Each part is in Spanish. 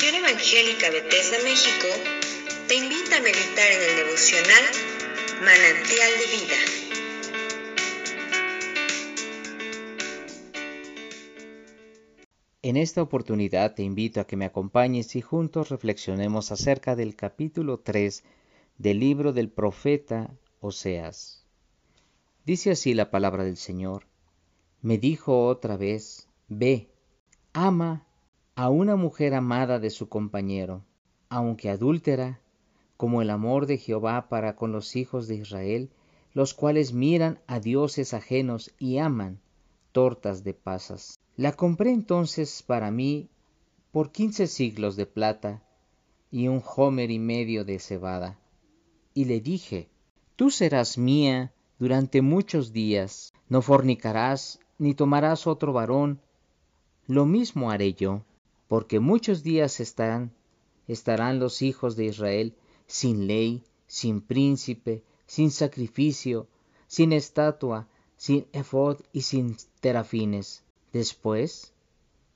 Misión Evangélica Bethesda México te invita a meditar en el devocional Manantial de Vida. En esta oportunidad te invito a que me acompañes y juntos reflexionemos acerca del capítulo 3 del libro del profeta Oseas. Dice así la palabra del Señor. Me dijo otra vez, ve, ama a una mujer amada de su compañero, aunque adúltera, como el amor de Jehová para con los hijos de Israel, los cuales miran a dioses ajenos y aman tortas de pasas. La compré entonces para mí por quince siglos de plata y un homer y medio de cebada. Y le dije, Tú serás mía durante muchos días, no fornicarás ni tomarás otro varón, lo mismo haré yo porque muchos días están, estarán los hijos de Israel sin ley, sin príncipe, sin sacrificio, sin estatua, sin efod y sin terafines. Después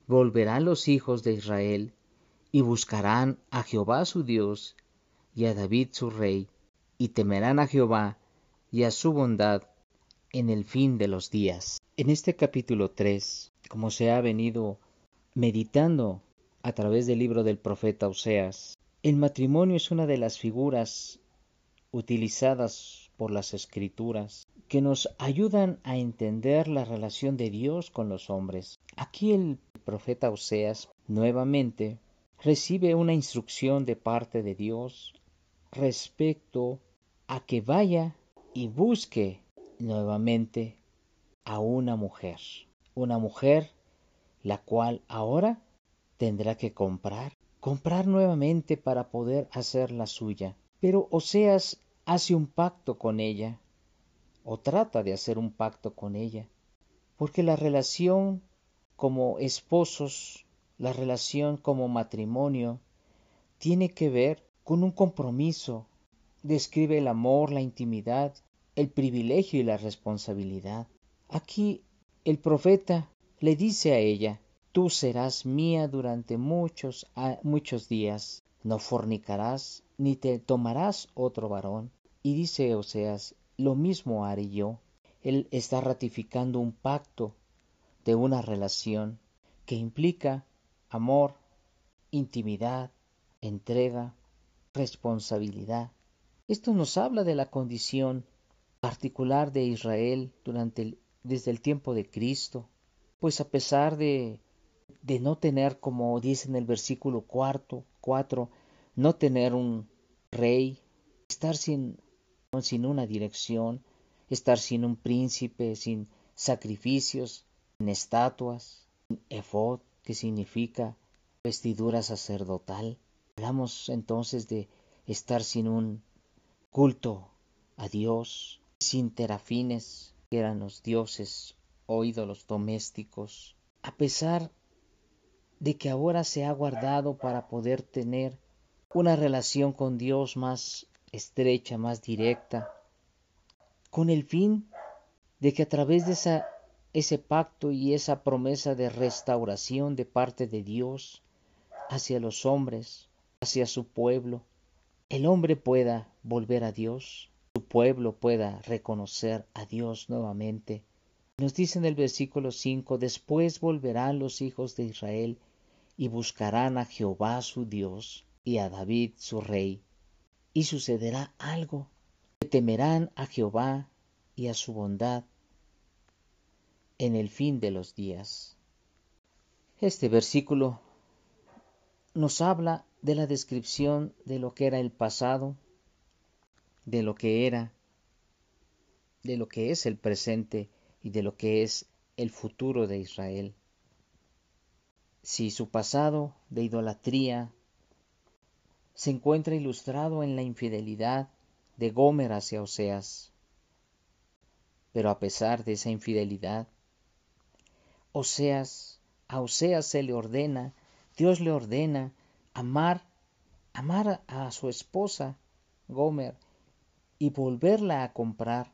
volverán los hijos de Israel y buscarán a Jehová su Dios y a David su rey, y temerán a Jehová y a su bondad en el fin de los días. En este capítulo 3, como se ha venido meditando a través del libro del profeta Oseas, el matrimonio es una de las figuras utilizadas por las escrituras que nos ayudan a entender la relación de Dios con los hombres. Aquí el profeta Oseas nuevamente recibe una instrucción de parte de Dios respecto a que vaya y busque nuevamente a una mujer, una mujer la cual ahora tendrá que comprar, comprar nuevamente para poder hacer la suya. Pero Oseas hace un pacto con ella, o trata de hacer un pacto con ella, porque la relación como esposos, la relación como matrimonio, tiene que ver con un compromiso, describe el amor, la intimidad, el privilegio y la responsabilidad. Aquí el profeta le dice a ella, tú serás mía durante muchos, muchos días, no fornicarás, ni te tomarás otro varón. Y dice Oseas, lo mismo haré yo. Él está ratificando un pacto de una relación que implica amor, intimidad, entrega, responsabilidad. Esto nos habla de la condición particular de Israel durante desde el tiempo de Cristo, pues a pesar de, de no tener, como dice en el versículo cuarto, cuatro, no tener un rey, estar sin, sin una dirección, estar sin un príncipe, sin sacrificios, sin estatuas, sin efod, que significa vestidura sacerdotal. Hablamos entonces de estar sin un culto a Dios, sin terafines, que eran los dioses o ídolos domésticos, a pesar de que ahora se ha guardado para poder tener una relación con Dios más estrecha, más directa, con el fin de que a través de ese pacto y esa promesa de restauración de parte de Dios hacia los hombres, hacia su pueblo, el hombre pueda volver a Dios, su pueblo pueda reconocer a Dios nuevamente nos dice en el versículo 5, después volverán los hijos de Israel y buscarán a Jehová su Dios y a David su rey. Y sucederá algo, que temerán a Jehová y a su bondad en el fin de los días. Este versículo nos habla de la descripción de lo que era el pasado, de lo que era, de lo que es el presente y de lo que es el futuro de Israel. Si su pasado de idolatría se encuentra ilustrado en la infidelidad de Gomer hacia Oseas, pero a pesar de esa infidelidad, Oseas, a Oseas se le ordena, Dios le ordena amar, amar a su esposa Gomer y volverla a comprar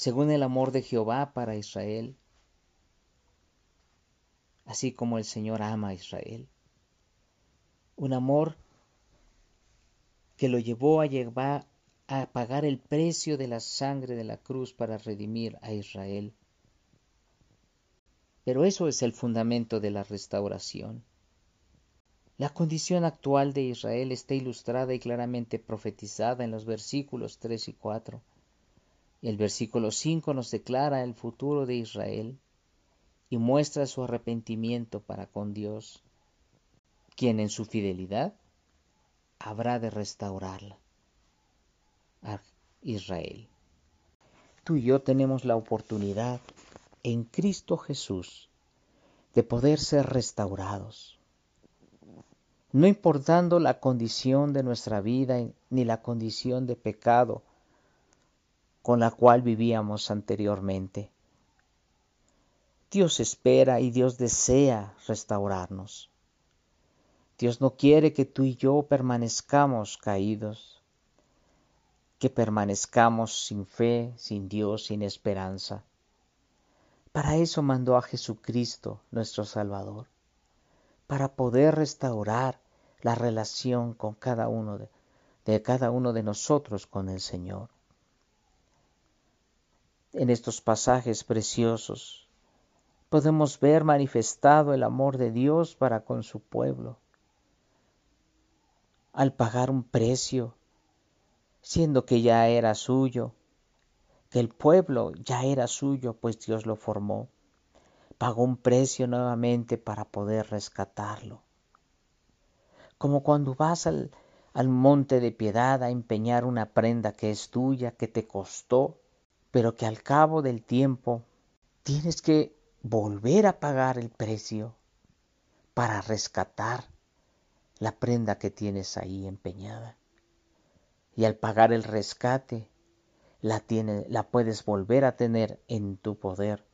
según el amor de Jehová para Israel. así como el Señor ama a Israel. Un amor que lo llevó a llevar a pagar el precio de la sangre de la cruz para redimir a Israel. Pero eso es el fundamento de la restauración. La condición actual de Israel está ilustrada y claramente profetizada en los versículos 3 y 4. El versículo 5 nos declara el futuro de Israel y muestra su arrepentimiento para con Dios, quien en su fidelidad habrá de restaurarla a Israel. Tú y yo tenemos la oportunidad en Cristo Jesús de poder ser restaurados no importando la condición de nuestra vida ni la condición de pecado con la cual vivíamos anteriormente. Dios espera y Dios desea restaurarnos. Dios no quiere que tú y yo permanezcamos caídos, que permanezcamos sin fe, sin Dios, sin esperanza. Para eso mandó a Jesucristo, nuestro Salvador para poder restaurar la relación con cada uno de, de cada uno de nosotros con el Señor. En estos pasajes preciosos podemos ver manifestado el amor de Dios para con su pueblo. Al pagar un precio, siendo que ya era suyo, que el pueblo ya era suyo, pues Dios lo formó pagó un precio nuevamente para poder rescatarlo. Como cuando vas al, al monte de piedad a empeñar una prenda que es tuya, que te costó, pero que al cabo del tiempo tienes que volver a pagar el precio para rescatar la prenda que tienes ahí empeñada. Y al pagar el rescate, la, tiene, la puedes volver a tener en tu poder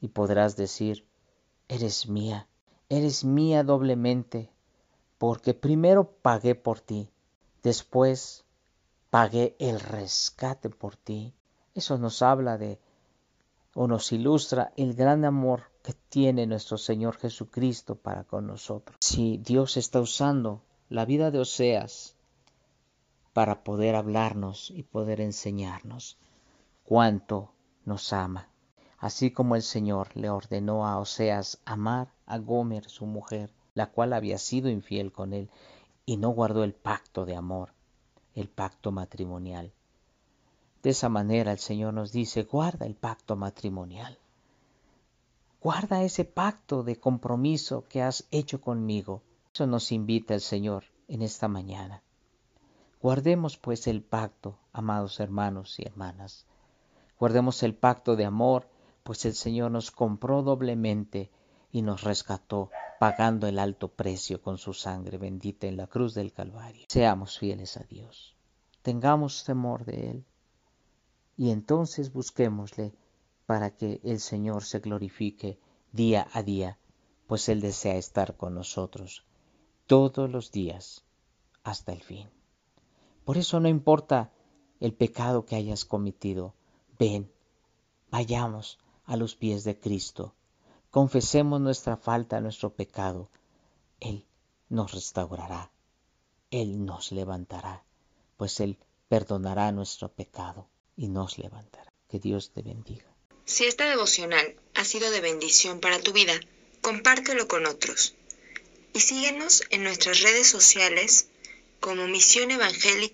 y podrás decir, eres mía, eres mía doblemente, porque primero pagué por ti, después pagué el rescate por ti. Eso nos habla de o nos ilustra el gran amor que tiene nuestro Señor Jesucristo para con nosotros. Si Dios está usando la vida de Oseas para poder hablarnos y poder enseñarnos cuánto nos ama así como el Señor le ordenó a Oseas amar a Gomer, su mujer, la cual había sido infiel con él, y no guardó el pacto de amor, el pacto matrimonial. De esa manera el Señor nos dice, guarda el pacto matrimonial. Guarda ese pacto de compromiso que has hecho conmigo. Eso nos invita el Señor en esta mañana. Guardemos pues el pacto, amados hermanos y hermanas. Guardemos el pacto de amor pues el Señor nos compró doblemente y nos rescató, pagando el alto precio con su sangre bendita en la cruz del Calvario. Seamos fieles a Dios, tengamos temor de Él, y entonces busquémosle para que el Señor se glorifique día a día, pues Él desea estar con nosotros todos los días hasta el fin. Por eso no importa el pecado que hayas cometido, ven, vayamos a los pies de Cristo. Confesemos nuestra falta, nuestro pecado. Él nos restaurará. Él nos levantará, pues Él perdonará nuestro pecado y nos levantará. Que Dios te bendiga. Si esta devocional ha sido de bendición para tu vida, compártelo con otros. Y síguenos en nuestras redes sociales como Misión Evangélica